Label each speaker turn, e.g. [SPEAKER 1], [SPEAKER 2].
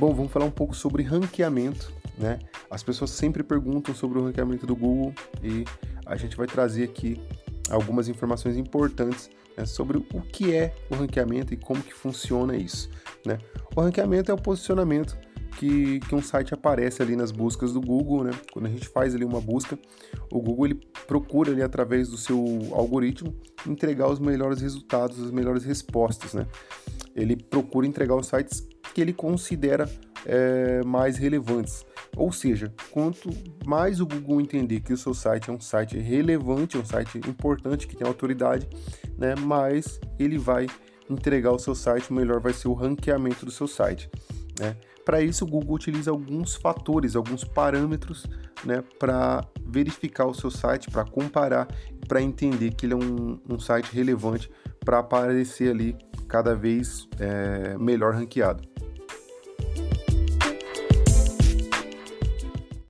[SPEAKER 1] Bom, vamos falar um pouco sobre ranqueamento, né? As pessoas sempre perguntam sobre o ranqueamento do Google e a gente vai trazer aqui algumas informações importantes né, sobre o que é o ranqueamento e como que funciona isso. Né? O ranqueamento é o posicionamento que, que um site aparece ali nas buscas do Google, né? Quando a gente faz ali uma busca, o Google ele procura ali através do seu algoritmo entregar os melhores resultados, as melhores respostas, né? Ele procura entregar os sites que ele considera é, mais relevantes. Ou seja, quanto mais o Google entender que o seu site é um site relevante, um site importante, que tem autoridade, né, mais ele vai entregar o seu site, melhor vai ser o ranqueamento do seu site. Né? Para isso, o Google utiliza alguns fatores, alguns parâmetros né, para verificar o seu site, para comparar, para entender que ele é um, um site relevante para aparecer ali cada vez é, melhor ranqueado.